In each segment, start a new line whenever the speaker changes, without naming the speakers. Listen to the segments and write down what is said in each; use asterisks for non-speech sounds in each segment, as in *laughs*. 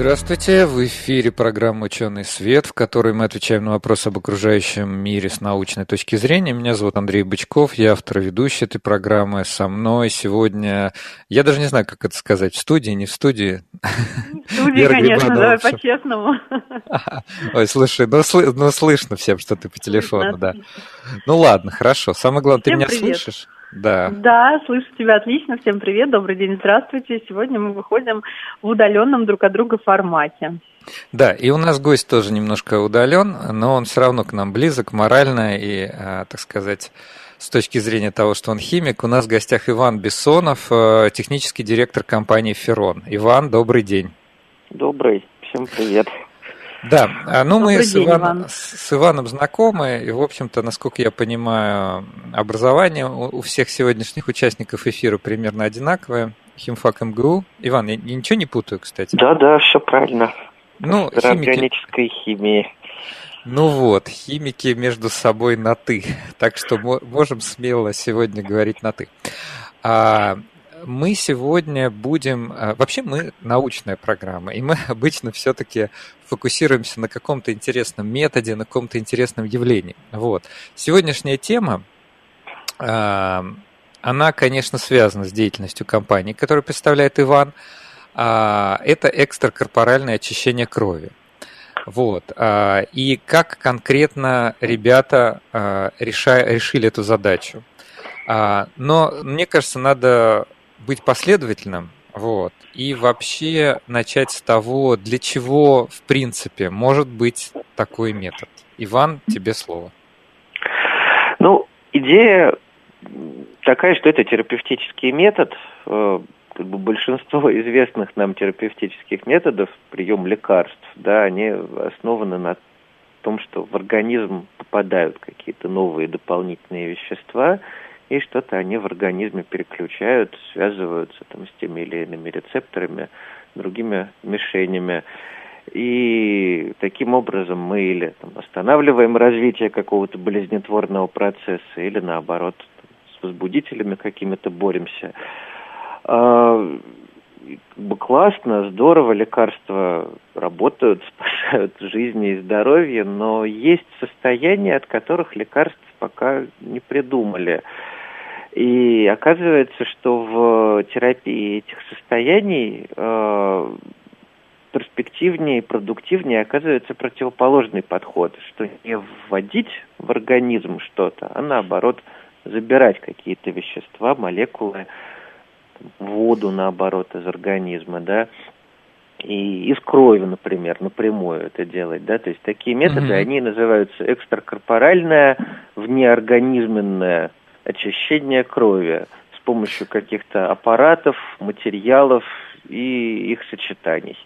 Здравствуйте, в эфире программа «Ученый свет», в которой мы отвечаем на вопросы об окружающем мире с научной точки зрения. Меня зовут Андрей Бычков, я автор и ведущий этой программы. Со мной сегодня, я даже не знаю, как это сказать, в студии, не в студии.
В студии, конечно, давай по-честному. *laughs*
Ой, слушай, ну, сл- ну слышно всем, что ты по телефону, да. Ну ладно, хорошо. Самое главное, ты меня слышишь?
Да. Да, слышу тебя отлично. Всем привет, добрый день, здравствуйте. Сегодня мы выходим в удаленном друг от друга формате.
Да, и у нас гость тоже немножко удален, но он все равно к нам близок морально и, а, так сказать, с точки зрения того, что он химик. У нас в гостях Иван Бессонов, э, технический директор компании «Ферон». Иван, добрый день.
Добрый, всем привет.
Да, а, ну Добрый мы с, день, Иван, Иван. с Иваном знакомы, и, в общем-то, насколько я понимаю, образование у всех сегодняшних участников эфира примерно одинаковое. Химфак МГУ. Иван, я ничего не путаю, кстати?
Да, да, все правильно.
Ну,
химики... органической химии.
Ну вот, химики между собой на «ты», так что можем смело сегодня говорить на «ты». А, мы сегодня будем... А, вообще мы научная программа, и мы *laughs* обычно все-таки фокусируемся на каком-то интересном методе, на каком-то интересном явлении. Вот. Сегодняшняя тема, а, она, конечно, связана с деятельностью компании, которую представляет Иван. А, это экстракорпоральное очищение крови. Вот. И как конкретно ребята решили эту задачу. Но мне кажется, надо быть последовательным, вот, и вообще начать с того, для чего, в принципе, может быть такой метод. Иван, тебе слово.
Ну, идея такая, что это терапевтический метод. Э, как бы большинство *laughs* известных нам терапевтических методов, прием лекарств, да, они основаны на том, что в организм попадают какие-то новые дополнительные вещества, и что-то они в организме переключают, связываются там, с теми или иными рецепторами, другими мишенями. И таким образом мы или там, останавливаем развитие какого-то болезнетворного процесса, или наоборот с возбудителями какими-то боремся. А, классно, здорово, лекарства работают, *laughs* спасают жизни и здоровье, но есть состояния, от которых лекарств пока не придумали. И оказывается, что в терапии этих состояний э, перспективнее и продуктивнее оказывается противоположный подход, что не вводить в организм что-то, а наоборот забирать какие-то вещества, молекулы, воду, наоборот, из организма, да, и из крови, например, напрямую это делать, да, то есть такие методы, mm-hmm. они называются экстракорпоральная, внеорганизменная очищение крови с помощью каких-то аппаратов, материалов и их сочетаний.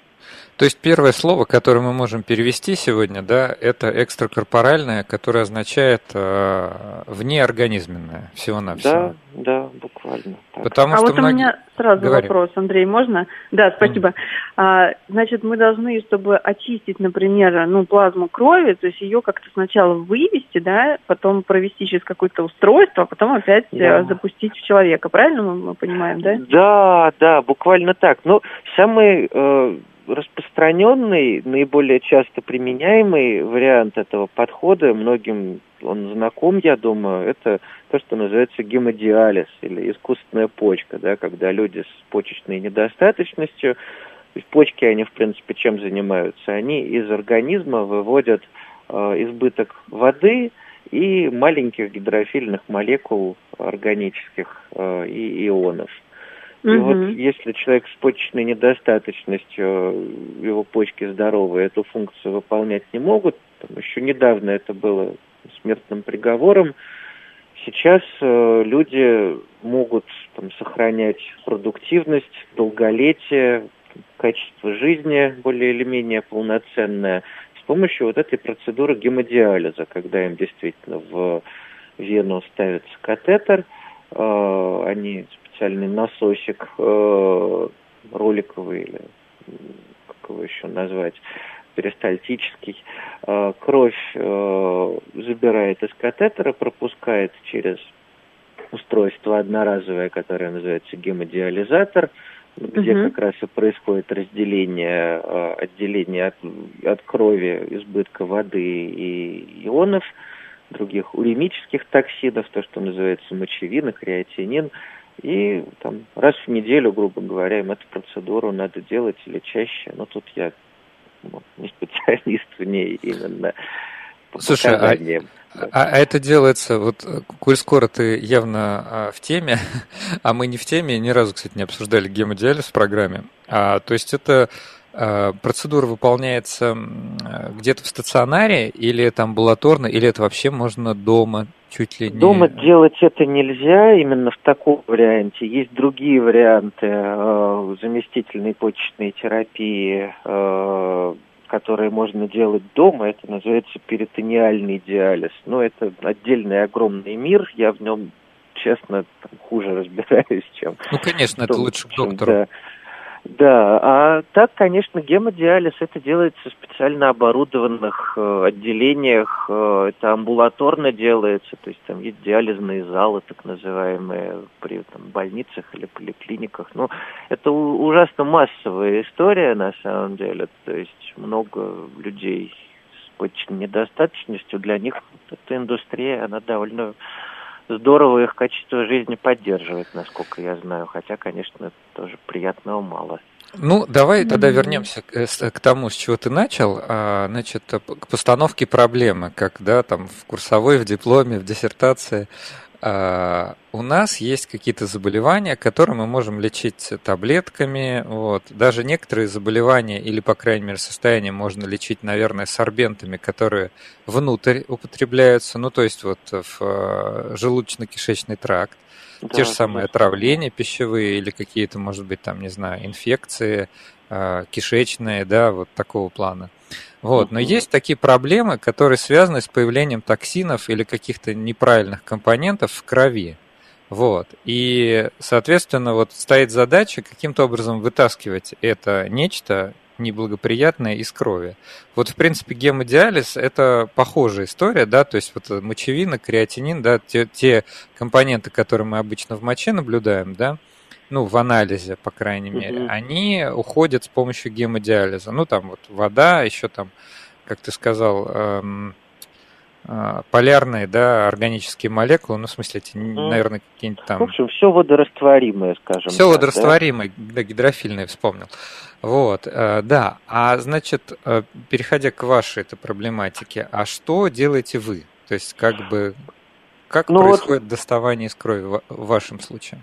То есть первое слово, которое мы можем перевести сегодня, да, это экстракорпоральное, которое означает э, внеорганизменное, всего-навсего.
Да, да, буквально.
Так. Потому а что вот многие... у меня сразу Говори. вопрос, Андрей, можно? Да, спасибо. Mm. А, значит, мы должны, чтобы очистить, например, ну, плазму крови, то есть ее как-то сначала вывести, да, потом провести через какое-то устройство, а потом опять э, да. запустить в человека. Правильно мы, мы понимаем, да?
Да, да, буквально так. Ну, самый э, распространенный, наиболее часто применяемый вариант этого подхода, многим он знаком, я думаю, это то, что называется гемодиализ или искусственная почка, да, когда люди с почечной недостаточностью, почки, они, в принципе, чем занимаются? Они из организма выводят э, избыток воды и маленьких гидрофильных молекул органических э, и ионов. И угу. вот если человек с почечной недостаточностью, его почки здоровые, эту функцию выполнять не могут, там, еще недавно это было смертным приговором, сейчас э, люди могут там, сохранять продуктивность, долголетие, качество жизни более или менее полноценное с помощью вот этой процедуры гемодиализа, когда им действительно в вену ставится катетер, они специальный насосик роликовый или как его еще назвать, перистальтический, кровь забирает из катетера, пропускает через устройство одноразовое, которое называется гемодиализатор, где угу. как раз и происходит разделение, а, отделение от, от крови, избытка воды и ионов, других уремических токсинов, то, что называется мочевина, креатинин. И там раз в неделю, грубо говоря, им эту процедуру надо делать или чаще. Но тут я ну, не специалист в ней именно.
Слушай, а, а, а это делается, вот, коль скоро ты явно а, в теме, *laughs* а мы не в теме, ни разу, кстати, не обсуждали гемодиализ в программе, а, то есть это а, процедура выполняется где-то в стационаре, или это амбулаторно, или это вообще можно дома чуть ли не...
Дома делать это нельзя именно в таком варианте. Есть другие варианты э, заместительной почечной терапии, э, которые можно делать дома, это называется перитониальный диализ. Но это отдельный огромный мир, я в нем, честно, хуже разбираюсь, чем...
Ну, конечно, это лучше к доктору. Да.
Да, а так, конечно, гемодиализ это делается в специально оборудованных э, отделениях, э, это амбулаторно делается, то есть там есть диализные залы, так называемые, при там, больницах или поликлиниках. Ну, это ужасно массовая история на самом деле, то есть много людей с почечной недостаточностью, для них эта индустрия, она довольно здорово их качество жизни поддерживает, насколько я знаю. Хотя, конечно, тоже приятного мало.
Ну, давай тогда вернемся к, э, к тому, с чего ты начал, а, значит, к постановке проблемы, как, да, там, в курсовой, в дипломе, в диссертации. У нас есть какие-то заболевания, которые мы можем лечить таблетками. Вот. Даже некоторые заболевания, или, по крайней мере, состояния можно лечить, наверное, сорбентами, которые внутрь употребляются, ну, то есть вот в э, желудочно-кишечный тракт. Да, Те же самые отравления пищевые или какие-то, может быть, там, не знаю, инфекции э, кишечные, да, вот такого плана. Вот. Но есть такие проблемы, которые связаны с появлением токсинов или каких-то неправильных компонентов в крови. Вот. И, соответственно, вот стоит задача каким-то образом вытаскивать это нечто неблагоприятное из крови. Вот, в принципе, гемодиализ – это похожая история, да, то есть вот мочевина, креатинин, да, те, те компоненты, которые мы обычно в моче наблюдаем, да, ну, в анализе, по крайней мере, mm-hmm. они уходят с помощью гемодиализа. Ну, там вот вода, еще там, как ты сказал, эм, э, полярные, да, органические молекулы, ну, в смысле, эти, mm-hmm. наверное, какие-нибудь там...
В общем, все водорастворимое, скажем
Все так, водорастворимое, да? да, гидрофильное, вспомнил. Вот, э, да. А, значит, э, переходя к вашей этой проблематике, а что делаете вы? То есть, как бы, как ну происходит вот... доставание из крови в вашем случае?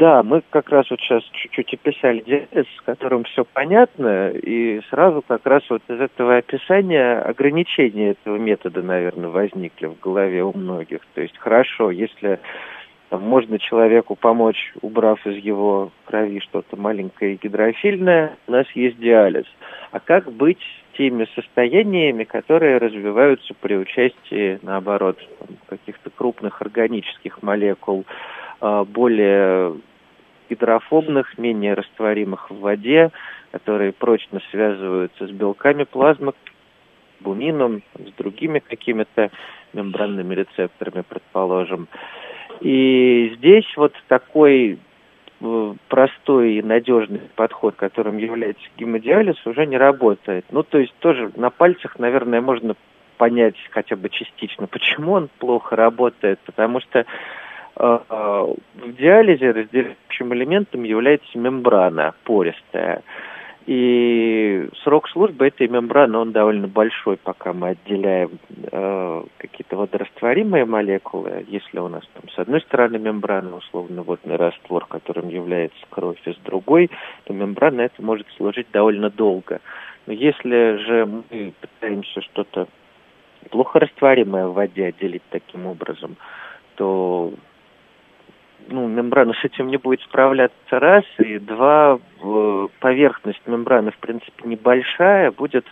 Да, мы как раз вот сейчас чуть-чуть описали диализ, с которым все понятно, и сразу как раз вот из этого описания ограничения этого метода, наверное, возникли в голове у многих. То есть хорошо, если можно человеку помочь, убрав из его крови что-то маленькое и гидрофильное, у нас есть диализ. А как быть теми состояниями, которые развиваются при участии, наоборот, каких-то крупных органических молекул, а, более гидрофобных, менее растворимых в воде, которые прочно связываются с белками плазмы, бумином, с другими какими-то мембранными рецепторами, предположим. И здесь вот такой э, простой и надежный подход, которым является гемодиализ, уже не работает. Ну, то есть тоже на пальцах, наверное, можно понять хотя бы частично, *laughs* почему он плохо работает, потому что в диализе разделяющим элементом является мембрана пористая. И срок службы этой мембраны, он довольно большой, пока мы отделяем э, какие-то водорастворимые молекулы. Если у нас там с одной стороны мембрана, условно водный раствор, которым является кровь, и с другой, то мембрана это может служить довольно долго. Но если же мы пытаемся что-то плохо растворимое в воде отделить таким образом, то ну, мембрана с этим не будет справляться раз, и два, поверхность мембраны, в принципе, небольшая, будет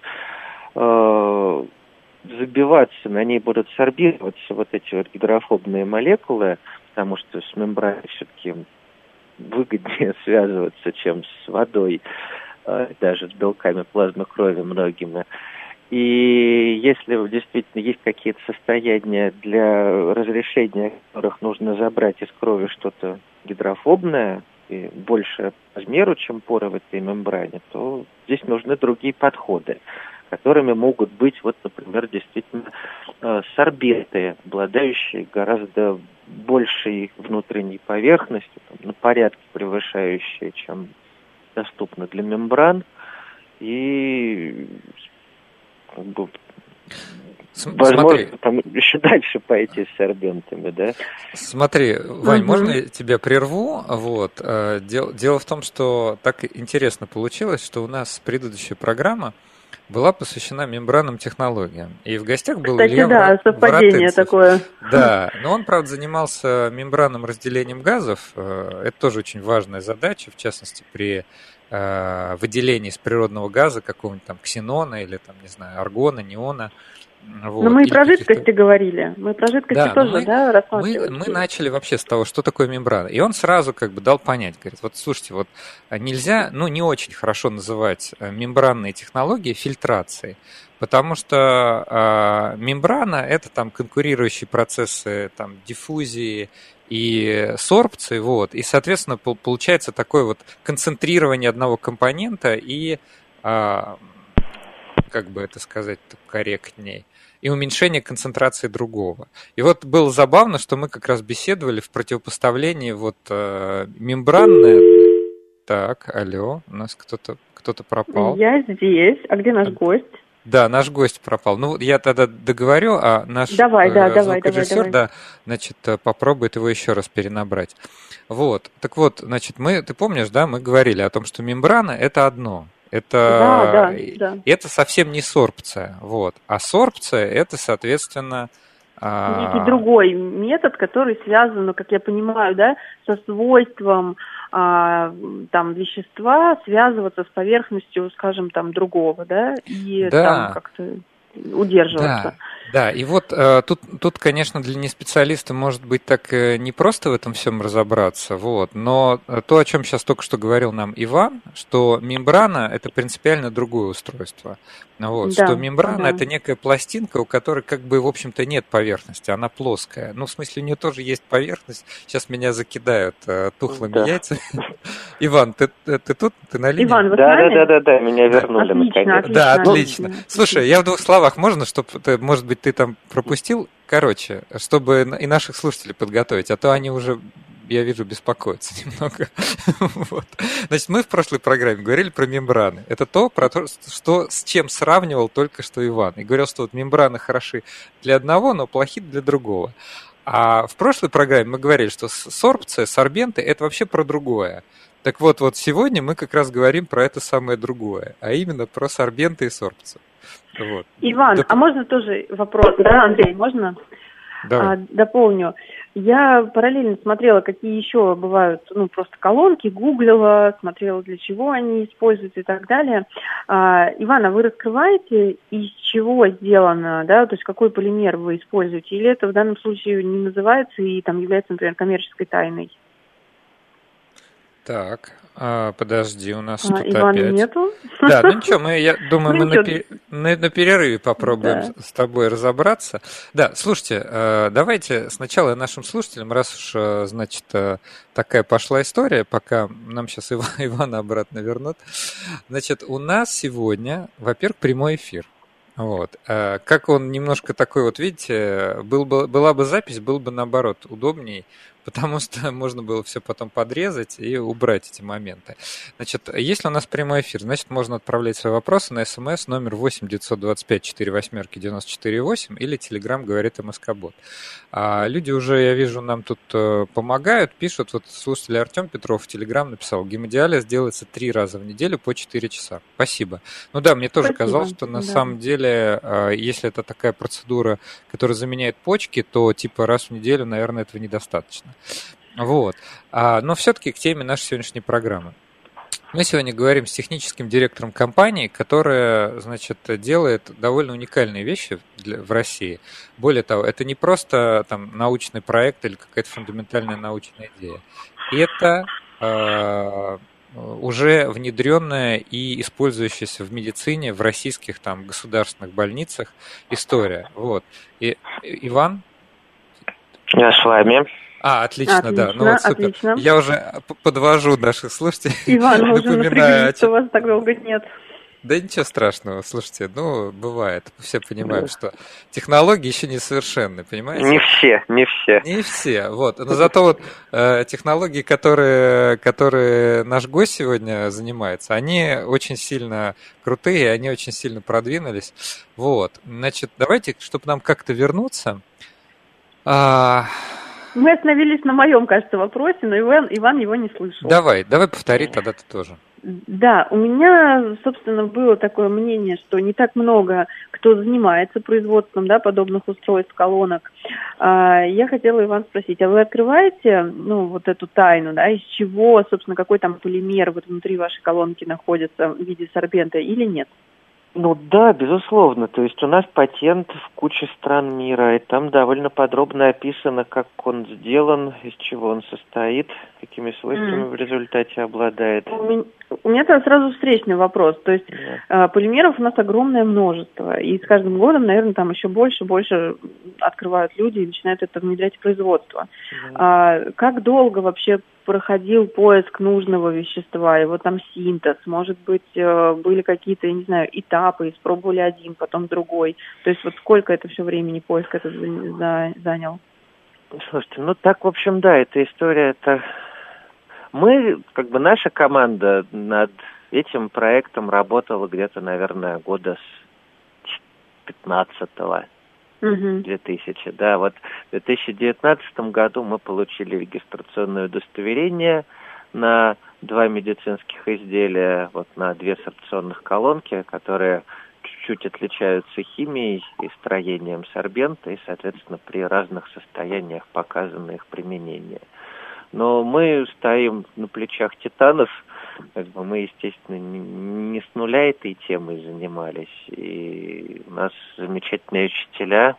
э, забиваться, на ней будут сорбироваться вот эти вот гидрофобные молекулы, потому что с мембраной все-таки выгоднее *laughs* связываться, чем с водой, э, даже с белками плазмы крови многими. И если действительно есть какие-то состояния, для разрешения которых нужно забрать из крови что-то гидрофобное, и больше размеру, чем поры в этой мембране, то здесь нужны другие подходы, которыми могут быть, вот, например, действительно э, сорбенты, обладающие гораздо большей внутренней поверхностью, там, на порядке превышающие, чем доступно для мембран, и как бы, Возможно, Смотри. там еще *laughs* дальше пойти с сорбентами, да?
Смотри, Вань, угу. можно я тебя прерву? Вот. Э, дело, дело в том, что так интересно получилось, что у нас предыдущая программа была посвящена мембранным технологиям. И в гостях был
Кстати,
Илья
да, совпадение такое.
Да, но он, правда, занимался мембранным разделением газов. Э, это тоже очень важная задача, в частности, при э, выделении из природного газа какого-нибудь там ксенона или там, не знаю, аргона, неона.
Вот, но мы и про жидкости говорили. Мы про жидкости да, тоже, мы, да,
рассматривали. Мы, мы начали вообще с того, что такое мембрана. И он сразу как бы дал понять, говорит, вот слушайте, вот нельзя, ну не очень хорошо называть э, мембранные технологии фильтрацией, потому что э, мембрана это там конкурирующие процессы там диффузии и сорбции, вот, и, соответственно, получается такое вот концентрирование одного компонента и э, как бы это сказать корректней, и уменьшение концентрации другого. И вот было забавно, что мы как раз беседовали в противопоставлении вот э, мембранное. Так, алло, у нас кто-то кто-то пропал.
Я здесь. А где наш гость?
Да, наш гость пропал. Ну, я тогда договорю, а наш
давай, да, э, давай, давай,
давай. да, значит, э, попробует его еще раз перенабрать. Вот, так вот, значит, мы, ты помнишь, да, мы говорили о том, что мембрана – это одно, это, да, да, да. это совсем не сорбция. Вот. А сорбция это, соответственно,
а, некий другой метод, который связан, ну, как я понимаю, да, со свойством там вещества связываться с поверхностью, скажем, там другого, да, и да. там как-то удерживаться.
Да. Да, и вот э, тут, тут, конечно, для неспециалиста может быть так э, не просто в этом всем разобраться, вот, но то, о чем сейчас только что говорил нам Иван, что мембрана – это принципиально другое устройство. Вот, да, что мембрана да. это некая пластинка, у которой как бы, в общем-то, нет поверхности, она плоская. Ну, в смысле, у нее тоже есть поверхность. Сейчас меня закидают э, тухлыми да. яйцами. *laughs* Иван, ты, ты, ты тут? Ты на линии?
Иван, вы
да, да, да, да, да, меня вернули
отлично.
Отлично, да, отлично. отлично. Слушай, я в двух словах, можно, чтобы, ты, может быть, ты там пропустил? Короче, чтобы и наших слушателей подготовить, а то они уже я вижу, беспокоиться *laughs* немного. вот. Значит, мы в прошлой программе говорили про мембраны. Это то, про то, что с чем сравнивал только что Иван. И говорил, что вот мембраны хороши для одного, но плохи для другого. А в прошлой программе мы говорили, что сорбция, сорбенты – это вообще про другое. Так вот, вот сегодня мы как раз говорим про это самое другое, а именно про сорбенты и сорбцию.
Вот. Иван, да... а можно тоже вопрос, да, Андрей, можно?
Давай.
А, дополню. Я параллельно смотрела, какие еще бывают, ну, просто колонки, гуглила, смотрела, для чего они используются и так далее. А, Ивана, вы раскрываете, из чего сделано, да, то есть какой полимер вы используете, или это в данном случае не называется и там является, например, коммерческой тайной?
Так, а, подожди, у нас а, тут
Ивана
опять...
нету?
Да, ну ничего, мы, я думаю, ну, мы на, пер... на, на перерыве попробуем да. с тобой разобраться. Да, слушайте, э, давайте сначала нашим слушателям, раз уж, э, значит, э, такая пошла история, пока нам сейчас Иван, *laughs* Ивана обратно вернут. Значит, у нас сегодня, во-первых, прямой эфир. Вот. Как он немножко такой, вот видите, был бы, была бы запись, был бы наоборот удобней, потому *laughs* что можно было все потом подрезать и убрать эти моменты. Значит, если у нас прямой эфир, значит, можно отправлять свои вопросы на смс номер 8 925 4 восьмерки 94 8 или телеграм говорит МСК-бот. А люди уже, я вижу, нам тут э, помогают, пишут. Вот слушатель Артем Петров в телеграм написал, гемодиализ делается три раза в неделю по 4 часа. Спасибо. Ну да, мне тоже Спасибо. казалось, что на да. самом деле, э, если это такая процедура, которая заменяет почки, то типа раз в неделю, наверное, этого недостаточно. Вот. А, но все-таки к теме нашей сегодняшней программы. Мы сегодня говорим с техническим директором компании, которая, значит, делает довольно уникальные вещи для, в России. Более того, это не просто там научный проект или какая-то фундаментальная научная идея. Это э, уже внедренная и использующаяся в медицине в российских там государственных больницах история. Вот. И Иван?
Я с вами.
А, отлично, отлично да. Ну вот супер. Отлично. Я уже подвожу наших слушателей. *laughs* Иван, мы *laughs* уже
напряглись, что вас так долго нет.
Да ничего страшного, слушайте, ну, бывает. Все понимают, да. что технологии еще несовершенны, понимаете?
Не все, не все.
Не все, вот. Но зато вот э, технологии, которые, которые наш гость сегодня занимается, они очень сильно крутые, они очень сильно продвинулись. Вот. Значит, давайте, чтобы нам как-то вернуться,
а, мы остановились на моем, кажется, вопросе, но Иван, Иван его не слышал.
Давай, давай повтори тогда ты тоже.
Да, у меня, собственно, было такое мнение, что не так много кто занимается производством да, подобных устройств, колонок. А, я хотела Иван спросить, а вы открываете ну, вот эту тайну, да, из чего, собственно, какой там полимер вот внутри вашей колонки находится в виде сорбента или нет?
Ну да, безусловно. То есть у нас патент в куче стран мира, и там довольно подробно описано, как он сделан, из чего он состоит, какими свойствами mm. в результате обладает.
У меня, у меня тогда сразу встречный вопрос. То есть yeah. э, полимеров у нас огромное множество, и с каждым годом, наверное, там еще больше больше открывают люди и начинают это внедрять в производство. Yeah. А, как долго вообще проходил поиск нужного вещества, его там синтез, может быть, э, были какие-то, я не знаю, этапы, испробовали один, потом другой. То есть вот сколько это все времени поиск это занял?
Слушайте, ну так, в общем, да, эта история, это... Мы, как бы наша команда над этим проектом работала где-то, наверное, года с 15-го. 2000, да, вот в 2019 году мы получили регистрационное удостоверение на два медицинских изделия, вот на две сорбционных колонки, которые чуть-чуть отличаются химией и строением сорбента, и, соответственно, при разных состояниях показано их применение. Но мы стоим на плечах титанов, как бы мы, естественно, не с нуля этой темой занимались. И у нас замечательные учителя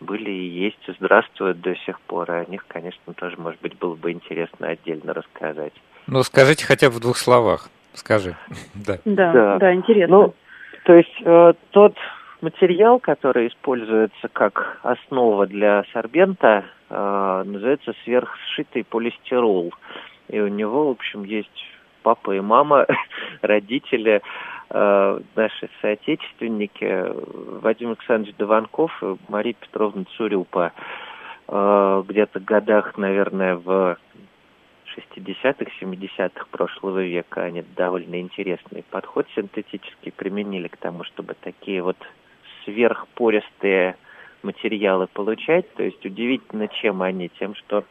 были и есть, и здравствуют до сих пор. И о них, конечно, тоже, может быть, было бы интересно отдельно рассказать.
Ну, скажите хотя бы в двух словах. Скажи. *laughs*
да. да, да, да, интересно.
Ну, то есть э, тот материал, который используется как основа для сорбента, э, называется сверхсшитый полистирол. И у него, в общем, есть папа и мама, *laughs* родители, э, наши соотечественники, Вадим Александрович Дованков и Мария Петровна Цурюпа. Э, где-то годах, наверное, в 60-х, 70-х прошлого века они довольно интересный подход синтетический применили к тому, чтобы такие вот сверхпористые материалы получать. То есть удивительно, чем они? Тем, что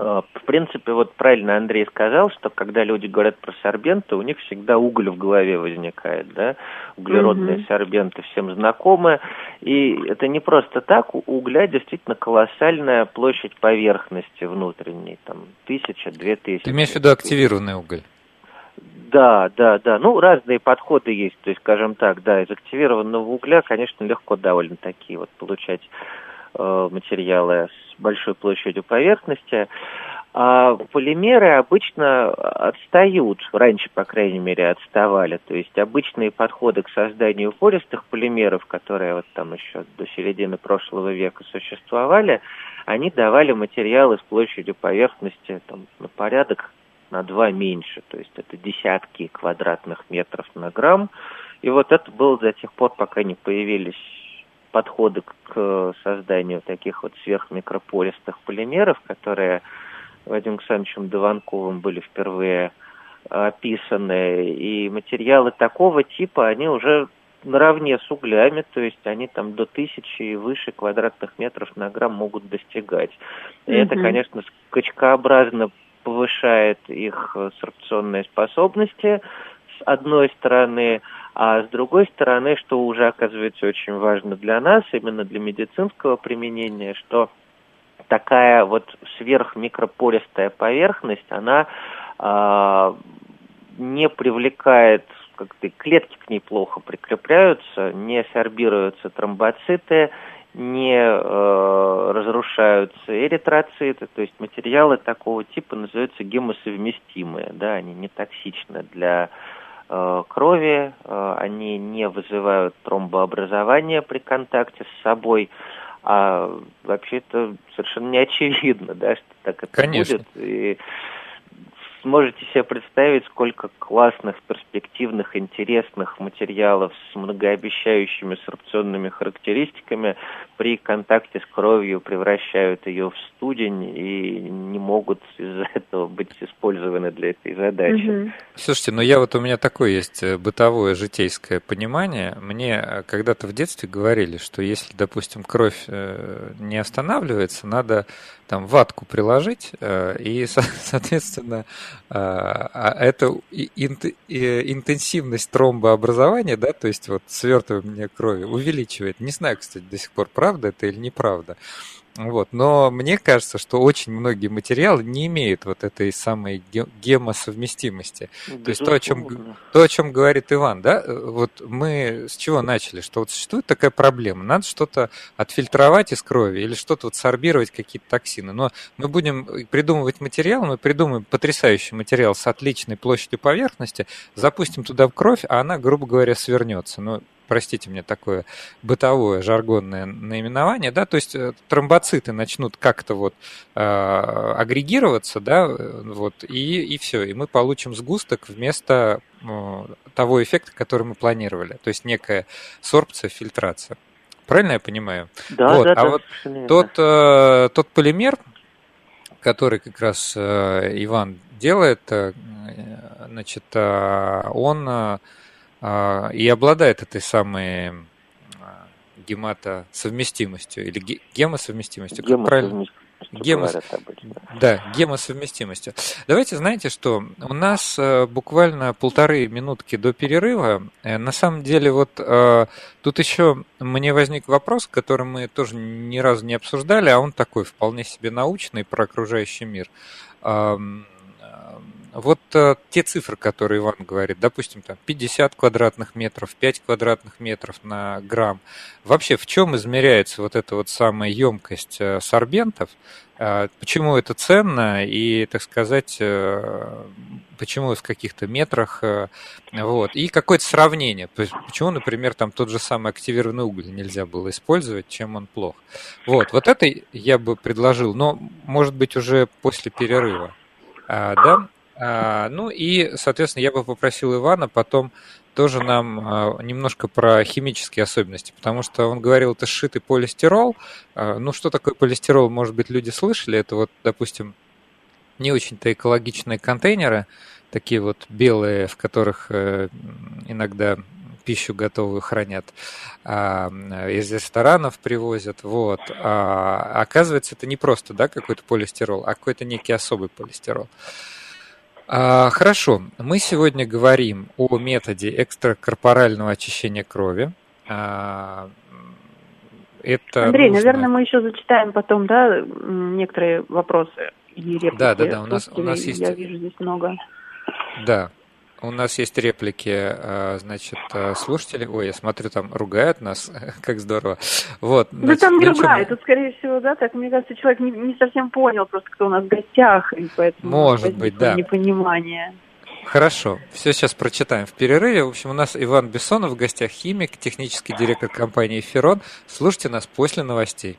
в принципе, вот правильно Андрей сказал, что когда люди говорят про сорбенты, у них всегда уголь в голове возникает, да, углеродные mm-hmm. сорбенты всем знакомы, и это не просто так, у угля действительно колоссальная площадь поверхности внутренней, там, тысяча, две тысячи.
Ты имеешь в виду активированный уголь?
Да, да, да. Ну, разные подходы есть. То есть, скажем так, да, из активированного угля, конечно, легко довольно такие вот получать э, материалы с большой площадью поверхности. А полимеры обычно отстают, раньше, по крайней мере, отставали. То есть обычные подходы к созданию пористых полимеров, которые вот там еще до середины прошлого века существовали, они давали материалы с площадью поверхности там, на порядок на два меньше. То есть это десятки квадратных метров на грамм. И вот это было до тех пор, пока не появились подходы к созданию таких вот сверхмикропористых полимеров, которые Вадимом Александровичем Дованковым были впервые описаны. И материалы такого типа, они уже наравне с углями, то есть они там до тысячи и выше квадратных метров на грамм могут достигать. И mm-hmm. это, конечно, скачкообразно повышает их сорбционные способности, с одной стороны, а с другой стороны, что уже оказывается очень важно для нас, именно для медицинского применения, что такая вот сверхмикропористая поверхность, она э, не привлекает, как-то клетки к ней плохо прикрепляются, не сорбируются тромбоциты, не э, разрушаются эритроциты, то есть материалы такого типа называются гемосовместимые, да, они не токсичны для крови, э, они не вызывают тромбообразования при контакте с собой, а вообще это совершенно не очевидно, да, что так это
Конечно.
будет. И сможете себе представить, сколько классных, перспективных, интересных материалов с многообещающими сорбционными характеристиками при контакте с кровью превращают ее в студень и не могут из-за этого быть использованы для этой задачи. Угу.
Слушайте, ну я вот у меня такое есть э, бытовое житейское понимание. Мне э, когда-то в детстве говорили, что если, допустим, кровь э, не останавливается, надо там ватку приложить, и, *laughs* соответственно, а это интенсивность тромбообразования, да, то есть вот свертывание крови увеличивает. Не знаю, кстати, до сих пор, правда это или неправда. Вот. Но мне кажется, что очень многие материалы не имеют вот этой самой гемосовместимости. Ну, то есть то о, чем, то, о чем говорит Иван, да, вот мы с чего начали, что вот существует такая проблема, надо что-то отфильтровать из крови или что-то вот сорбировать, какие-то токсины. Но мы будем придумывать материал, мы придумаем потрясающий материал с отличной площадью поверхности, запустим туда в кровь, а она, грубо говоря, свернется. Но простите мне такое бытовое жаргонное наименование, да, то есть э, тромбоциты начнут как-то вот э, агрегироваться, да, вот, и, и все, и мы получим сгусток вместо э, того эффекта, который мы планировали, то есть некая сорбция, фильтрация. Правильно я понимаю?
Да,
вот.
да,
а да, вот тот, э, тот полимер, который как раз э, Иван делает, э, значит, э, он а, и обладает этой самой а, гематосовместимостью или гемосовместимостью. Как правильно? Гемос... Да, гемосовместимостью. Давайте, знаете что, у нас э, буквально полторы минутки до перерыва. Э, на самом деле, вот э, тут еще мне возник вопрос, который мы тоже ни разу не обсуждали, а он такой вполне себе научный про окружающий мир. Вот э, те цифры, которые Иван говорит, допустим, там 50 квадратных метров, 5 квадратных метров на грамм. Вообще, в чем измеряется вот эта вот самая емкость э, сорбентов? Э, почему это ценно и, так сказать, э, почему в каких-то метрах, э, вот, и какое-то сравнение. Почему, например, там тот же самый активированный уголь нельзя было использовать, чем он плох. Вот, вот это я бы предложил, но, может быть, уже после перерыва. А, да, ну и, соответственно, я бы попросил Ивана потом тоже нам а, немножко про химические особенности, потому что он говорил, это сшитый полистирол. А, ну, что такое полистирол, может быть, люди слышали. Это вот, допустим, не очень-то экологичные контейнеры, такие вот белые, в которых э, иногда пищу готовую хранят, из ресторанов привозят, вот. А, оказывается, это не просто, да, какой-то полистирол, а какой-то некий особый полистирол. А, хорошо, мы сегодня говорим о методе экстракорпорального очищения крови. А,
это Андрей, нужно... наверное, мы еще зачитаем потом, да, некоторые вопросы и реплики.
Да, да, да, у нас, у нас есть...
Я вижу здесь много.
Да, у нас есть реплики, а, значит, а, слушатели. Ой, я смотрю, там ругают нас, *laughs* как здорово. Вот.
Ну, там не ругают, тут, скорее всего, да, так, мне кажется, человек не, не совсем понял просто, кто у нас в гостях, и поэтому
Может быть, да.
непонимание.
Хорошо, все сейчас прочитаем в перерыве. В общем, у нас Иван Бессонов в гостях, химик, технический директор компании «Ферон». Слушайте нас после новостей.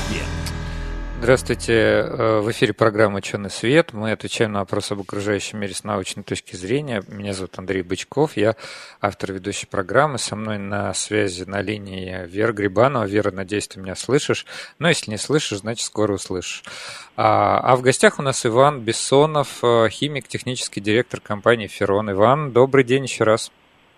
Здравствуйте, э, в эфире программа «Ученый свет». Мы отвечаем на вопросы об окружающем мире с научной точки зрения. Меня зовут Андрей Бычков, я автор ведущей программы. Со мной на связи на линии Вера Грибанова. Вера, надеюсь, ты меня слышишь. Но если не слышишь, значит, скоро услышишь. А, а в гостях у нас Иван Бессонов, э, химик, технический директор компании «Ферон». Иван, добрый день еще раз.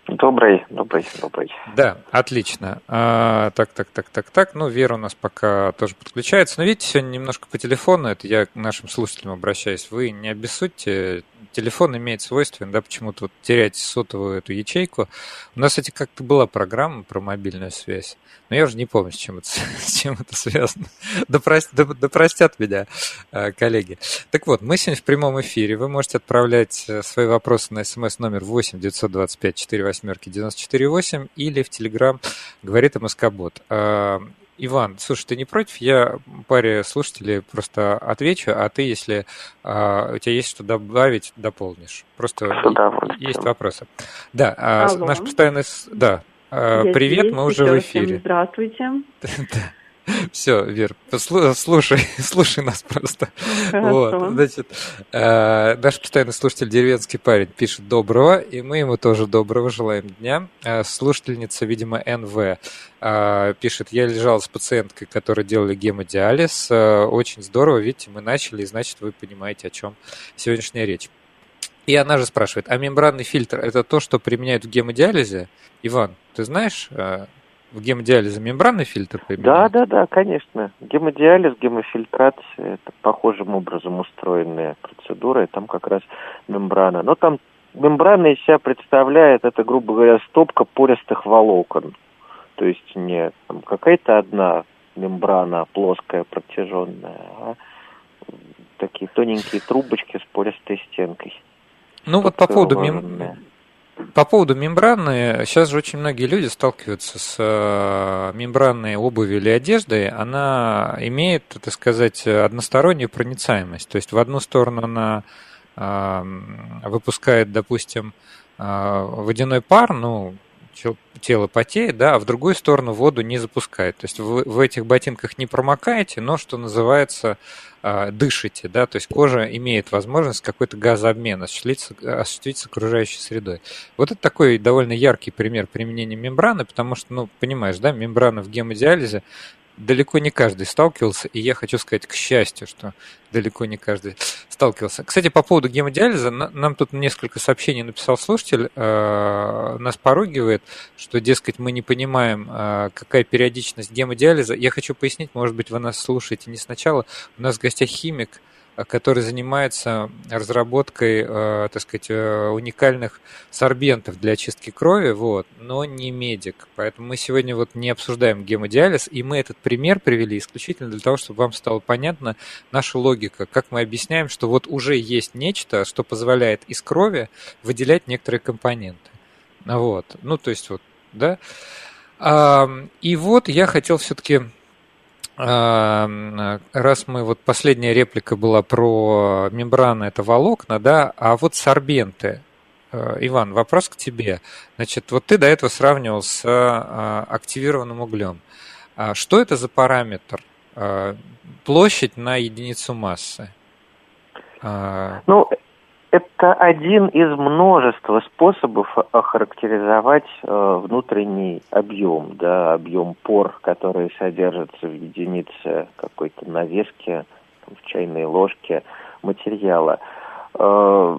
Добрый, добрый, добрый.
Да, отлично. А, так, так, так, так, так. Ну, Вера у нас пока тоже подключается. Но видите, сегодня немножко по телефону, это я к нашим слушателям обращаюсь. Вы не обессудьте, телефон имеет свойство да, почему-то вот терять сотовую эту ячейку. У нас, кстати, как-то была программа про мобильную связь, но я уже не помню, с чем это, *laughs* с чем это связано. Да, простят, да, да простят меня э, коллеги. Так вот, мы сегодня в прямом эфире. Вы можете отправлять э, свои вопросы на смс номер 8 925 4 восьмерки 94 8 или в Телеграм говорит МСК-бот. Иван, слушай, ты не против? Я паре слушателей просто отвечу, а ты, если а, у тебя есть что добавить, дополнишь. Просто есть вопросы. Да, а, наш постоянный... Да, а, привет, мы уже в эфире.
Здравствуйте. *laughs*
Все, Вер, слушай, *laughs* слушай нас просто. Вот, значит, э, наш постоянный слушатель деревенский парень пишет доброго, и мы ему тоже доброго желаем дня. Э, слушательница, видимо, НВ э, пишет, я лежал с пациенткой, которая делали гемодиализ. Очень здорово, видите, мы начали, и значит, вы понимаете, о чем сегодняшняя речь. И она же спрашивает, а мембранный фильтр – это то, что применяют в гемодиализе? Иван, ты знаешь, в гемодиализе мембранный фильтр
применяют? Да, да, да, конечно. Гемодиализ, гемофильтрация – это похожим образом устроенная процедура, и там как раз мембрана. Но там мембрана из себя представляет, это, грубо говоря, стопка пористых волокон. То есть не какая-то одна мембрана плоская, протяженная, а такие тоненькие трубочки с пористой стенкой.
Ну вот по поводу мем... По поводу мембраны, сейчас же очень многие люди сталкиваются с э, мембранной обувью или одеждой. Она имеет, так сказать, одностороннюю проницаемость. То есть в одну сторону она э, выпускает, допустим, э, водяной пар, ну, тело потеет, да, а в другую сторону воду не запускает. То есть вы в этих ботинках не промокаете, но, что называется, а, дышите, да, то есть кожа имеет возможность какой-то газообмен осуществить, осуществить с окружающей средой. Вот это такой довольно яркий пример применения мембраны, потому что, ну, понимаешь, да, мембрана в гемодиализе далеко не каждый сталкивался, и я хочу сказать, к счастью, что далеко не каждый сталкивался. Кстати, по поводу гемодиализа, нам тут несколько сообщений написал слушатель, э, нас поругивает, что, дескать, мы не понимаем, э, какая периодичность гемодиализа. Я хочу пояснить, может быть, вы нас слушаете не сначала. У нас в гостях химик, который занимается разработкой, э, так сказать, э, уникальных сорбентов для очистки крови, вот, но не медик. Поэтому мы сегодня вот не обсуждаем гемодиализ, и мы этот пример привели исключительно для того, чтобы вам стало понятна наша логика, как мы объясняем, что вот уже есть нечто, что позволяет из крови выделять некоторые компоненты. Вот, ну то есть вот, да. И вот я хотел все-таки раз мы вот последняя реплика была про мембраны, это волокна, да, а вот сорбенты. Э, Иван, вопрос к тебе. Значит, вот ты до этого сравнивал с а, активированным углем. А что это за параметр? Э, площадь на единицу массы.
Ну, это один из множества способов охарактеризовать э, внутренний объем, да, объем пор, которые содержатся в единице какой-то навески, в чайной ложке материала. Э,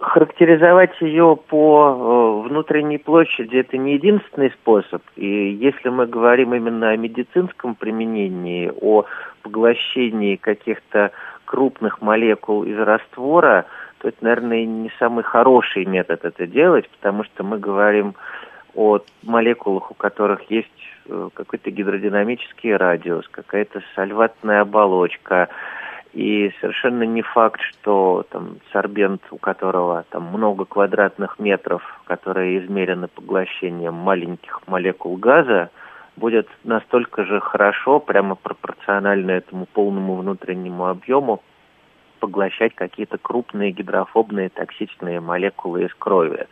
характеризовать ее по э, внутренней площади это не единственный способ. И если мы говорим именно о медицинском применении, о поглощении каких-то крупных молекул из раствора, то это, наверное, не самый хороший метод это делать, потому что мы говорим о молекулах, у которых есть э, какой-то гидродинамический радиус, какая-то сальватная оболочка, и совершенно не факт, что там сорбент, у которого там много квадратных метров, которые измерены поглощением маленьких молекул газа, будет настолько же хорошо, прямо пропорционально этому полному внутреннему объему, поглощать какие-то крупные гидрофобные токсичные молекулы из крови,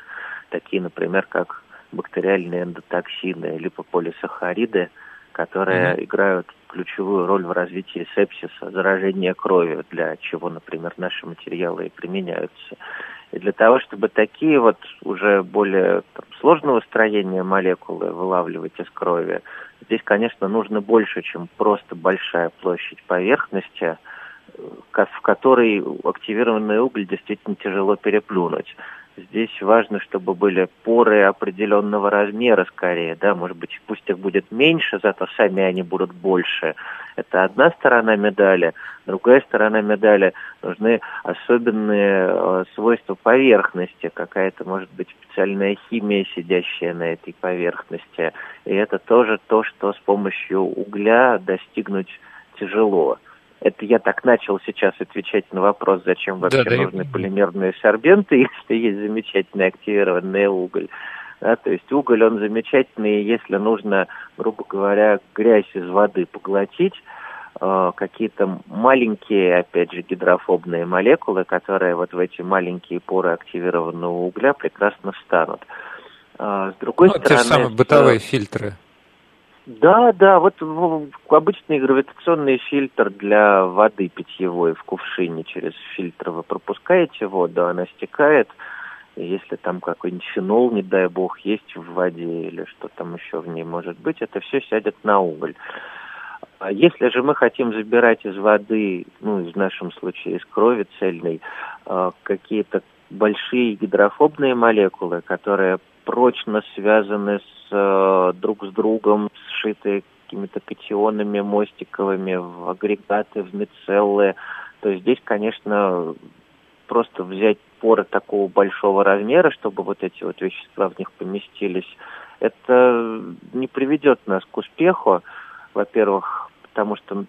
такие, например, как бактериальные эндотоксины, липополисахариды, которые mm-hmm. играют ключевую роль в развитии сепсиса, заражения крови, для чего, например, наши материалы и применяются. И для того, чтобы такие вот уже более там, сложного строения молекулы вылавливать из крови, здесь, конечно, нужно больше, чем просто большая площадь поверхности. в который активированный уголь действительно тяжело переплюнуть. Здесь важно, чтобы были поры определенного размера скорее, да, может быть, пусть их будет меньше, зато сами они будут больше. Это одна сторона медали. Другая сторона медали нужны особенные э, свойства поверхности, какая-то, может быть, специальная химия, сидящая на этой поверхности. И это тоже то, что с помощью угля достигнуть тяжело. Это я так начал сейчас отвечать на вопрос, зачем вообще да, нужны да. полимерные сорбенты, *laughs* если есть замечательный активированный уголь. Да, то есть уголь, он замечательный, если нужно, грубо говоря, грязь из воды поглотить, э, какие-то маленькие, опять же, гидрофобные молекулы, которые вот в эти маленькие поры активированного угля прекрасно встанут.
А, с другой ну, стороны... Те же самые бытовые фильтры.
Да, да, вот обычный гравитационный фильтр для воды питьевой в кувшине через фильтр вы пропускаете воду, она стекает. Если там какой-нибудь фенол, не дай бог, есть в воде или что там еще в ней может быть, это все сядет на уголь. А если же мы хотим забирать из воды, ну, в нашем случае из крови цельной, а, какие-то большие гидрофобные молекулы, которые прочно связаны с э, друг с другом, сшитые какими-то катионами мостиковыми в агрегаты, в мицеллы, то здесь, конечно, просто взять поры такого большого размера, чтобы вот эти вот вещества в них поместились, это не приведет нас к успеху, во-первых, потому что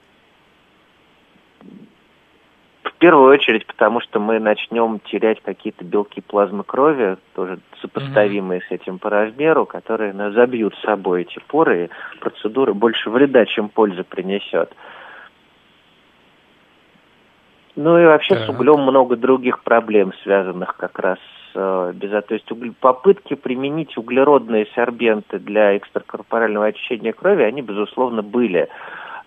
в первую очередь, потому что мы начнем терять какие-то белки плазмы крови, тоже сопоставимые mm-hmm. с этим по размеру, которые нас забьют с собой эти поры, и процедура больше вреда, чем пользы принесет. Ну и вообще да. с углем много других проблем, связанных как раз с э, безо... То есть угль... попытки применить углеродные сорбенты для экстракорпорального очищения крови, они, безусловно, были.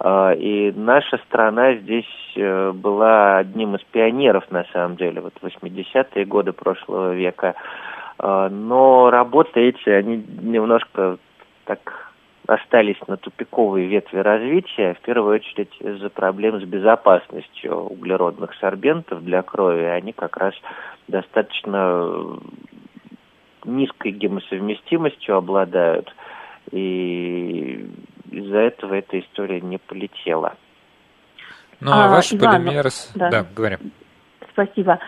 А, и наша страна здесь э, была одним из пионеров, на самом деле, вот 80-е годы прошлого века. А, но работы эти, они немножко так остались на тупиковой ветви развития, в первую очередь из-за проблем с безопасностью углеродных сорбентов для крови. Они как раз достаточно низкой гемосовместимостью обладают. И из-за этого эта история не полетела.
Ну, а, а ваш Иван, полимер...
Да. да, говорим. Спасибо.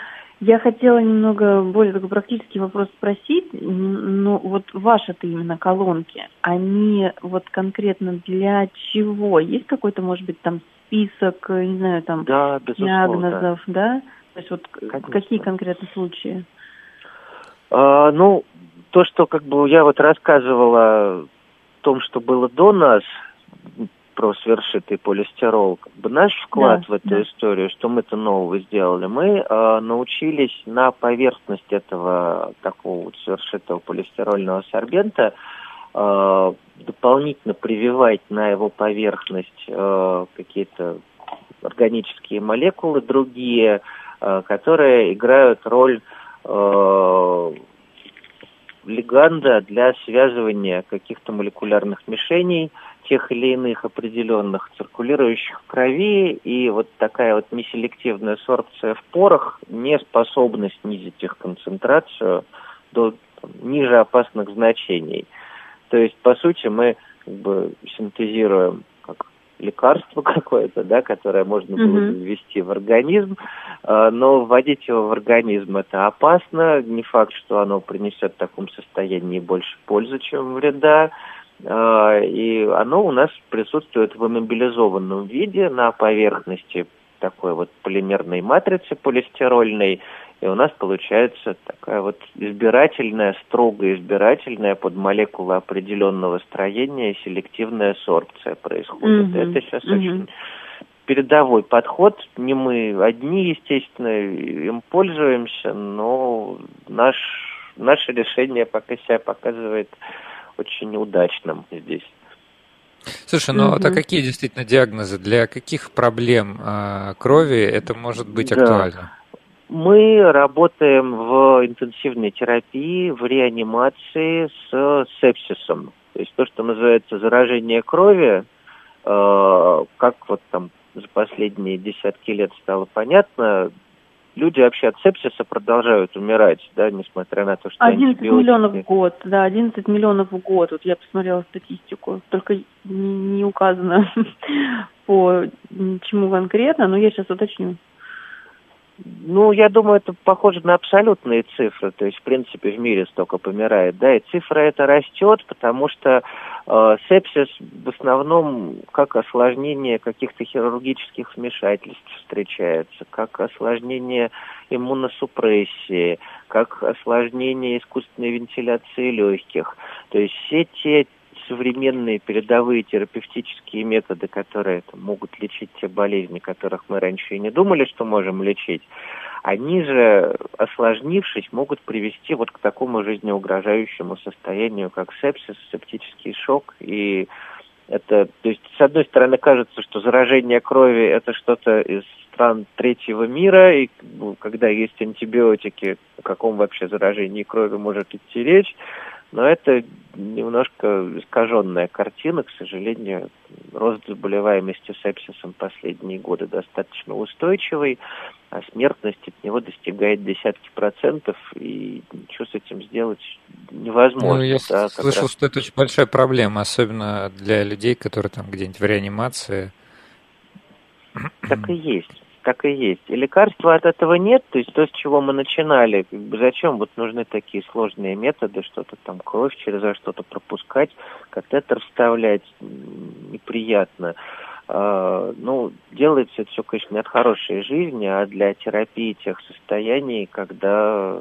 Я хотела немного более такой практический вопрос спросить. Ну, вот ваши-то именно колонки, они вот конкретно для чего? Есть какой-то, может быть, там список, не знаю, там
да,
диагнозов, да? То есть вот Конечно. какие конкретно случаи?
А, ну, то, что как бы я вот рассказывала том, что было до нас, про свершитый полистирол, как бы наш вклад да, в эту да. историю, что мы-то нового сделали, мы э, научились на поверхность этого такого вот свершитого полистирольного сорбента э, дополнительно прививать на его поверхность э, какие-то органические молекулы другие, э, которые играют роль э, леганда для связывания каких-то молекулярных мишеней, тех или иных определенных, циркулирующих в крови, и вот такая вот неселективная сорбция в порах не способна снизить их концентрацию до там, ниже опасных значений. То есть, по сути, мы как бы синтезируем лекарство *laughs* какое-то, да, которое можно было бы ввести в организм, а, но вводить его в организм это опасно, не факт, что оно принесет в таком состоянии больше пользы, чем вреда, а, и оно у нас присутствует в иммобилизованном виде на поверхности такой вот полимерной матрицы полистирольной, и у нас получается такая вот избирательная, строго избирательная под молекулы определенного строения селективная сорбция происходит. Mm-hmm. Это сейчас mm-hmm. очень передовой подход. Не мы одни, естественно, им пользуемся, но наш, наше решение пока себя показывает очень удачным здесь.
Слушай, ну mm-hmm. а какие действительно диагнозы? Для каких проблем э, крови это может быть да. актуально?
Мы работаем в интенсивной терапии, в реанимации с сепсисом. То есть то, что называется заражение крови, э, как вот там за последние десятки лет стало понятно, люди вообще от сепсиса продолжают умирать, да, несмотря на то, что
11 антибиотики... миллионов в год, да, 11 миллионов в год. Вот я посмотрела статистику, только не, не указано *laughs* по чему конкретно, но я сейчас уточню.
Ну, я думаю, это похоже на абсолютные цифры. То есть, в принципе, в мире столько помирает. Да, и цифра эта растет, потому что э, сепсис в основном как осложнение каких-то хирургических вмешательств встречается, как осложнение иммуносупрессии, как осложнение искусственной вентиляции легких. То есть все те современные передовые терапевтические методы, которые там, могут лечить те болезни, которых мы раньше и не думали, что можем лечить, они же, осложнившись, могут привести вот к такому жизнеугрожающему состоянию, как сепсис, септический шок и это, то есть, с одной стороны, кажется, что заражение крови это что-то из стран третьего мира, и ну, когда есть антибиотики, о каком вообще заражении крови может идти речь. Но это немножко искаженная картина, к сожалению. Рост заболеваемости сепсисом последние годы достаточно устойчивый, а смертность от него достигает десятки процентов, и ничего с этим сделать невозможно. Ну,
я да, слышал, раз... что это очень большая проблема, особенно для людей, которые там где-нибудь в реанимации.
Так и есть так и есть. И лекарства от этого нет, то есть то, с чего мы начинали, зачем вот нужны такие сложные методы, что-то там кровь через что-то пропускать, катетер вставлять, неприятно. Uh, ну, делается это все, конечно, не от хорошей жизни, а для терапии тех состояний, когда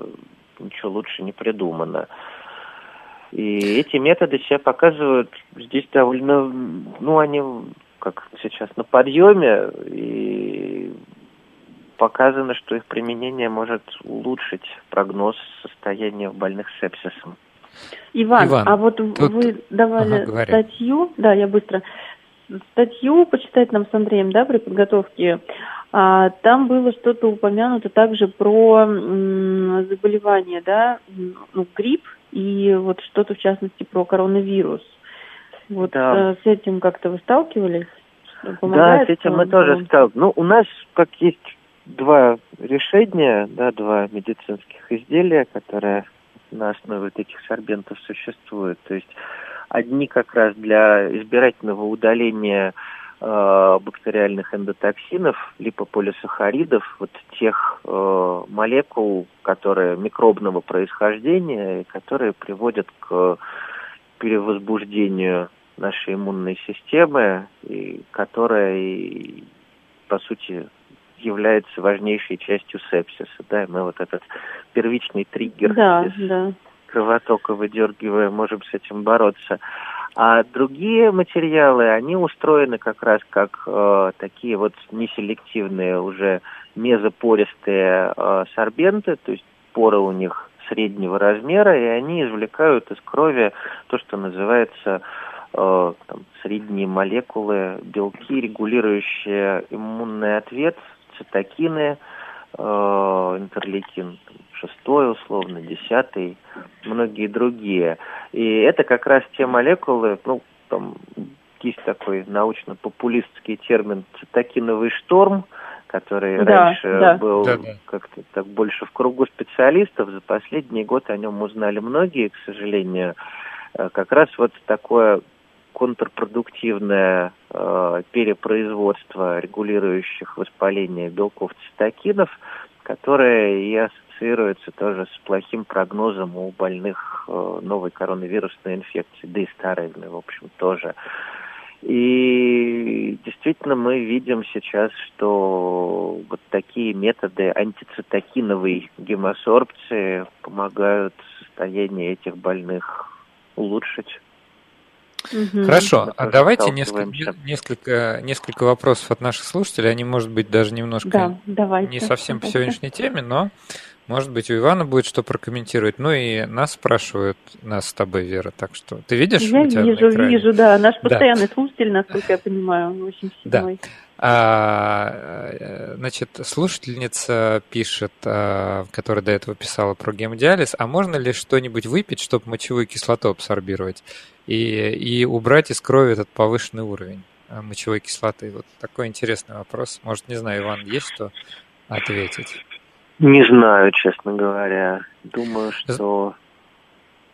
ничего лучше не придумано. И эти методы себя показывают здесь довольно, ну, они как сейчас на подъеме, и показано, что их применение может улучшить прогноз состояния больных сепсисом.
Иван, Иван а вот тут... вы давали ага, статью, да, я быстро, статью почитать нам с Андреем, да, при подготовке. А, там было что-то упомянуто также про м, заболевание, да, ну, грипп и вот что-то в частности про коронавирус. Вот да. Э, с этим как-то вы сталкивались?
Помогает да, с этим мы тоже сталкивались. Ну, у нас, как есть два решения, да, два медицинских изделия, которые на основе этих сорбентов существуют. То есть одни как раз для избирательного удаления э, бактериальных эндотоксинов, липополисахаридов, вот тех э, молекул, которые микробного происхождения, которые приводят к перевозбуждению нашей иммунной системы, и которая, по сути, является важнейшей частью сепсиса. Да, мы вот этот первичный триггер да, из да. кровотока выдергивая, можем с этим бороться. А другие материалы, они устроены как раз как э, такие вот неселективные уже мезопористые э, сорбенты, то есть поры у них среднего размера, и они извлекают из крови то, что называется э, там, средние молекулы, белки, регулирующие иммунный ответ цитокины, э, интерлейкин шестой, условно, десятый, многие другие. И это как раз те молекулы, ну, там есть такой научно-популистский термин цитокиновый шторм, который да, раньше да. был да, да. как-то так больше в кругу специалистов. За последний год о нем узнали многие, к сожалению. Э, как раз вот такое контрпродуктивное э, перепроизводство регулирующих воспаление белков цитокинов, которое и ассоциируется тоже с плохим прогнозом у больных э, новой коронавирусной инфекции, да и старыми, в общем, тоже. И действительно мы видим сейчас, что вот такие методы антицитокиновой гемосорбции помогают состояние этих больных улучшить.
Угу. Хорошо, а давайте несколько, несколько, несколько вопросов от наших слушателей. Они, может быть, даже немножко да, не совсем по сегодняшней теме, но, может быть, у Ивана будет что прокомментировать. Ну и нас спрашивают, нас с тобой, Вера, так что ты видишь?
Я вижу, вижу, да. Наш постоянный да. слушатель, насколько я понимаю, очень седьмой. Да.
А, э, значит, слушательница пишет, а, которая до этого писала про гемодиализ, а можно ли что-нибудь выпить, чтобы мочевую кислоту абсорбировать и, и убрать из крови этот повышенный уровень? э, мочевой кислоты? Вот такой интересный вопрос. Может, не знаю, Иван, есть что ответить?
Не знаю, честно говоря. Думаю, что...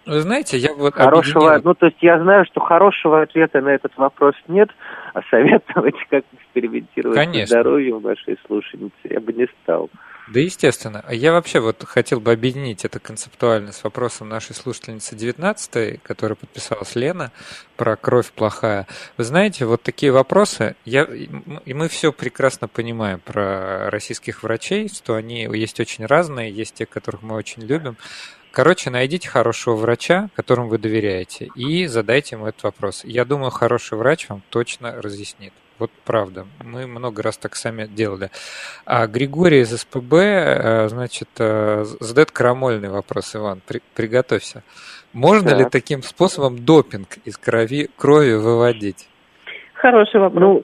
Вы знаете, я вот
хорошего, объединил... ну то есть я знаю, что хорошего ответа на этот вопрос нет, а советовать, как экспериментировать Конечно. с здоровьем вашей слушательницы я бы не стал.
Да, естественно. А я вообще вот хотел бы объединить это концептуально с вопросом нашей слушательницы 19 которая подписалась Лена, про кровь плохая. Вы знаете, вот такие вопросы, я, и мы все прекрасно понимаем про российских врачей, что они есть очень разные, есть те, которых мы очень любим. Короче, найдите хорошего врача, которому вы доверяете, и задайте ему этот вопрос. Я думаю, хороший врач вам точно разъяснит. Вот правда. Мы много раз так сами делали. А Григорий из СПБ, э, значит, э, задает крамольный вопрос, Иван. При, приготовься. Можно так. ли таким способом допинг из крови, крови выводить?
Хороший вопрос.
Ну,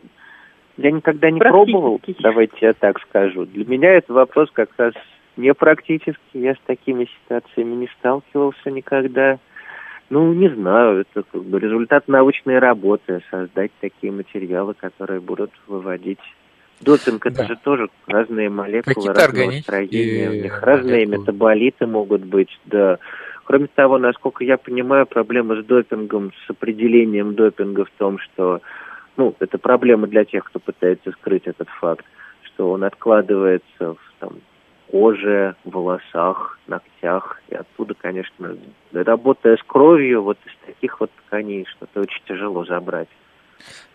я никогда не пробовал, давайте я так скажу. Для меня это вопрос как раз не практический. Я с такими ситуациями не сталкивался никогда. Ну, не знаю, это как бы результат научной работы, создать такие материалы, которые будут выводить Допинг это да. же тоже разные молекулы, разного строения, у них разные молекулы. метаболиты могут быть, да. Кроме того, насколько я понимаю, проблема с допингом, с определением допинга в том, что, ну, это проблема для тех, кто пытается скрыть этот факт, что он откладывается в там, коже, волосах, ногтях. И оттуда, конечно, работая с кровью, вот из таких вот тканей что-то очень тяжело забрать.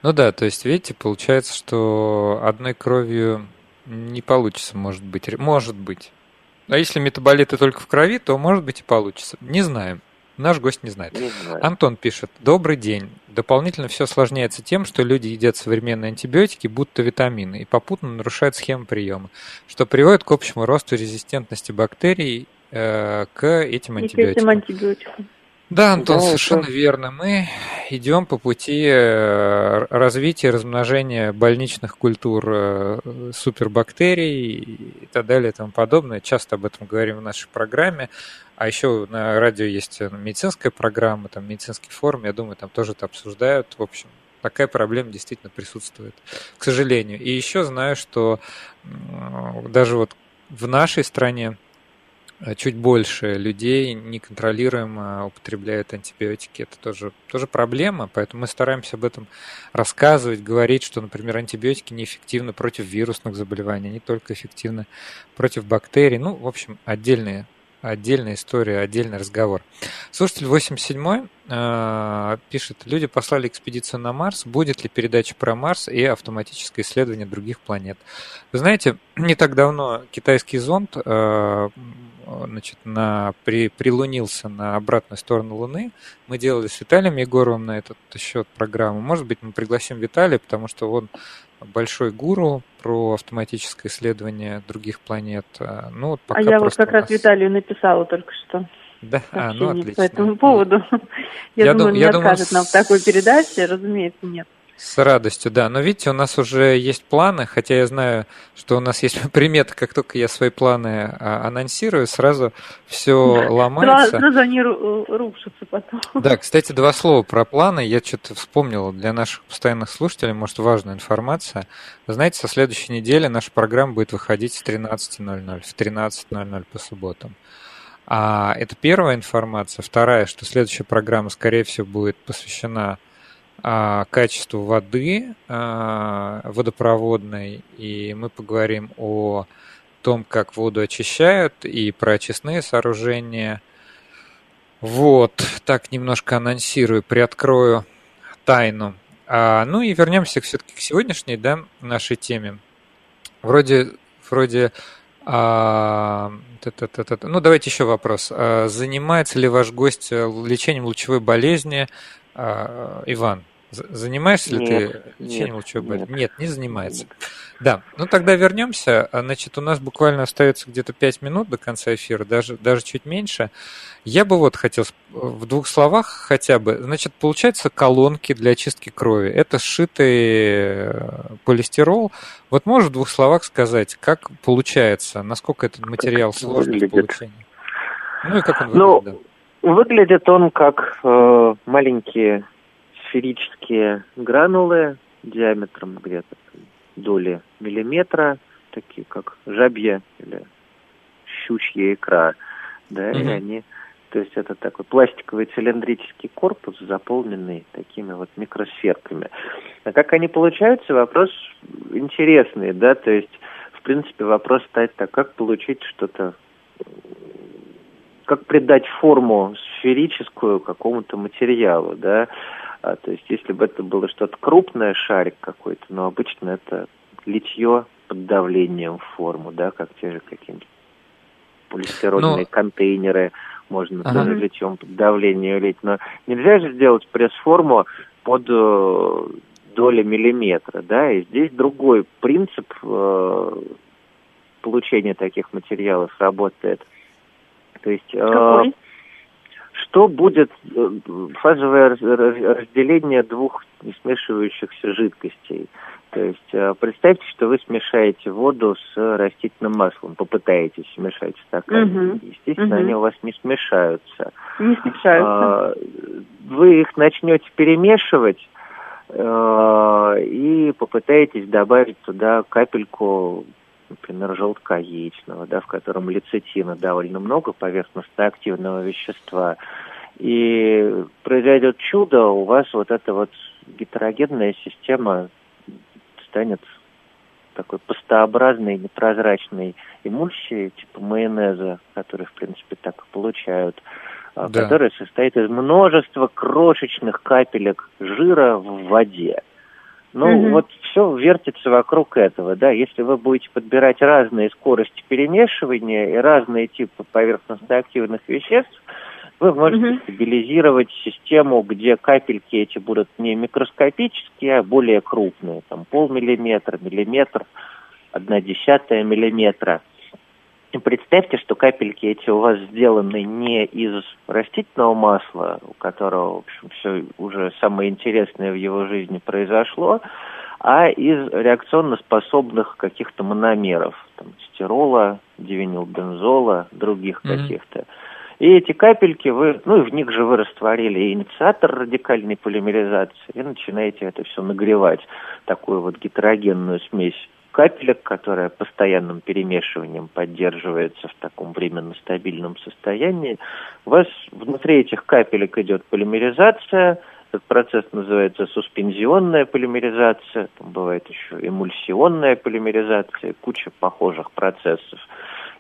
Ну да, то есть, видите, получается, что одной кровью не получится, может быть. Может быть. А если метаболиты только в крови, то может быть и получится. Не знаем. Наш гость не знает. Не Антон пишет. Добрый день. Дополнительно все осложняется тем, что люди едят современные антибиотики, будто витамины, и попутно нарушают схему приема, что приводит к общему росту резистентности бактерий э, к этим антибиотикам. К этим антибиотикам. Да, Антон, да, совершенно это... верно. Мы идем по пути э, развития, размножения больничных культур э, супербактерий и так далее и тому подобное. Часто об этом говорим в нашей программе. А еще на радио есть медицинская программа, там медицинский форум, я думаю, там тоже это обсуждают. В общем, такая проблема действительно присутствует, к сожалению. И еще знаю, что даже вот в нашей стране Э, чуть больше людей неконтролируемо употребляют антибиотики. Это тоже, тоже проблема, поэтому мы стараемся об этом рассказывать, говорить, что, например, антибиотики неэффективны против вирусных заболеваний, не только эффективны против бактерий. Ну, в общем, отдельные отдельная история, отдельный разговор. Слушатель 87 э, пишет, люди послали экспедицию на Марс, будет ли передача про Марс и автоматическое исследование других планет. Вы знаете, *clears throat* не так давно китайский зонд э, значит, на, при, прилунился на обратную сторону Луны. Мы делали с Виталием Егоровым на этот счет программу. Может быть, мы пригласим Виталия, потому что он большой гуру про автоматическое исследование других планет. А, ну, вот
пока а я вот как раз Виталию написала только что.
Да, а, ну отлично.
По этому поводу. Я, я думаю, он не откажет думаю, нам в такой передаче, разумеется, нет.
С радостью, да. Но видите, у нас уже есть планы, хотя я знаю, что у нас есть *laughs* приметы, как только я свои планы а, анонсирую, сразу все да. ломается.
Сразу они рушатся потом. *laughs*
Да, кстати, два слова про планы. Я что-то вспомнил для наших постоянных слушателей, может, важная информация. Вы знаете, со следующей недели наша программа будет выходить с 13.00, в 13.00 по субботам. А это первая информация. Вторая, что следующая программа, скорее всего, будет посвящена качеству воды а, водопроводной, и мы поговорим о том, как воду очищают, и про очистные сооружения. Вот, так немножко анонсирую, приоткрою тайну. А, ну и вернемся все-таки к сегодняшней, да, нашей теме. Вроде, вроде а, ну, давайте еще вопрос. А, занимается ли ваш гость лечением лучевой болезни? А, Иван, занимаешься ли нет, ты лечением нет, лучевой болезни? Нет. нет, не занимается. Нет. Да, ну тогда вернемся. А, значит, у нас буквально остается где-то 5 минут до конца эфира, даже, даже чуть меньше. Я бы вот хотел в двух словах хотя бы. Значит, получается колонки для очистки крови. Это сшитый э, полистирол. Вот можешь в двух словах сказать, как получается, насколько этот материал сложный в получении?
Ну и как он ну, выглядит? Ну, Выглядит он как э, маленькие сферические гранулы, диаметром где-то доли миллиметра, такие как жабья или щучья икра, да, mm-hmm. и они, то есть это такой пластиковый цилиндрический корпус, заполненный такими вот микросферками. А как они получаются, вопрос интересный, да, то есть, в принципе, вопрос стоит так, как получить что-то как придать форму сферическую какому-то материалу, да, а, то есть если бы это было что-то крупное, шарик какой-то, но обычно это литье под давлением в форму, да, как те же какие-нибудь полистирольные но... Контейнеры, можно ага. тоже литьем под давлением лить, но нельзя же сделать пресс-форму под э, доли миллиметра, да, и здесь другой принцип э, получения таких материалов работает – то есть э, что будет э, фазовое разделение двух смешивающихся жидкостей? То есть э, представьте, что вы смешаете воду с растительным маслом, попытаетесь смешать стакан. Угу. Естественно, угу. они у вас не смешаются.
Не смешаются.
А, вы их начнете перемешивать э, и попытаетесь добавить туда капельку например, желтка яичного, да, в котором лецитина довольно много, поверхностно-активного вещества. И произойдет чудо, у вас вот эта вот гетерогенная система станет такой пастообразной, непрозрачной эмульсией, типа майонеза, который, в принципе, так и получают, а, да. которая состоит из множества крошечных капелек жира в воде. Ну, угу. вот все вертится вокруг этого, да. Если вы будете подбирать разные скорости перемешивания и разные типы поверхностно-активных веществ, вы можете угу. стабилизировать систему, где капельки эти будут не микроскопические, а более крупные, там полмиллиметра, миллиметр, одна десятая миллиметра. И представьте, что капельки эти у вас сделаны не из растительного масла, у которого, в общем, все уже самое интересное в его жизни произошло, а из реакционно способных каких-то мономеров, там, стирола, дивинилбензола, других mm-hmm. каких-то. И эти капельки вы, ну и в них же вы растворили инициатор радикальной полимеризации и начинаете это все нагревать, такую вот гетерогенную смесь капелек, которая постоянным перемешиванием поддерживается в таком временно стабильном состоянии. У вас внутри этих капелек идет полимеризация, этот процесс называется суспензионная полимеризация, там бывает еще эмульсионная полимеризация, куча похожих процессов.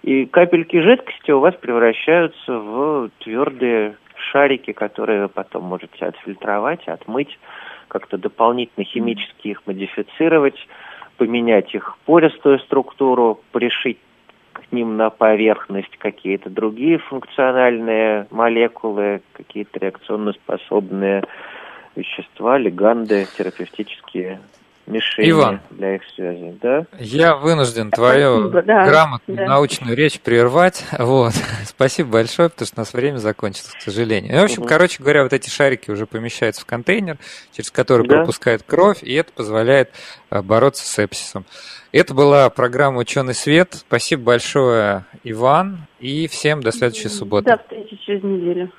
И капельки жидкости у вас превращаются в твердые шарики, которые вы потом можете отфильтровать, отмыть, как-то дополнительно химически их модифицировать, поменять их пористую структуру, пришить к ним на поверхность какие-то другие функциональные молекулы, какие-то реакционно способные вещества, лиганды, терапевтические мишени Иван, для их связи, да?
Я вынужден твою да, грамотную да. научную речь прервать. *laughs* Вот. Спасибо большое, потому что у нас время закончилось, к сожалению. Ну, в общем, угу. короче говоря, вот эти шарики уже помещаются в контейнер, через который да. пропускает кровь, и это позволяет э, бороться с сепсисом. Это была программа «Ученый свет». Спасибо большое, Иван, и всем до следующей субботы.
До встречи через неделю.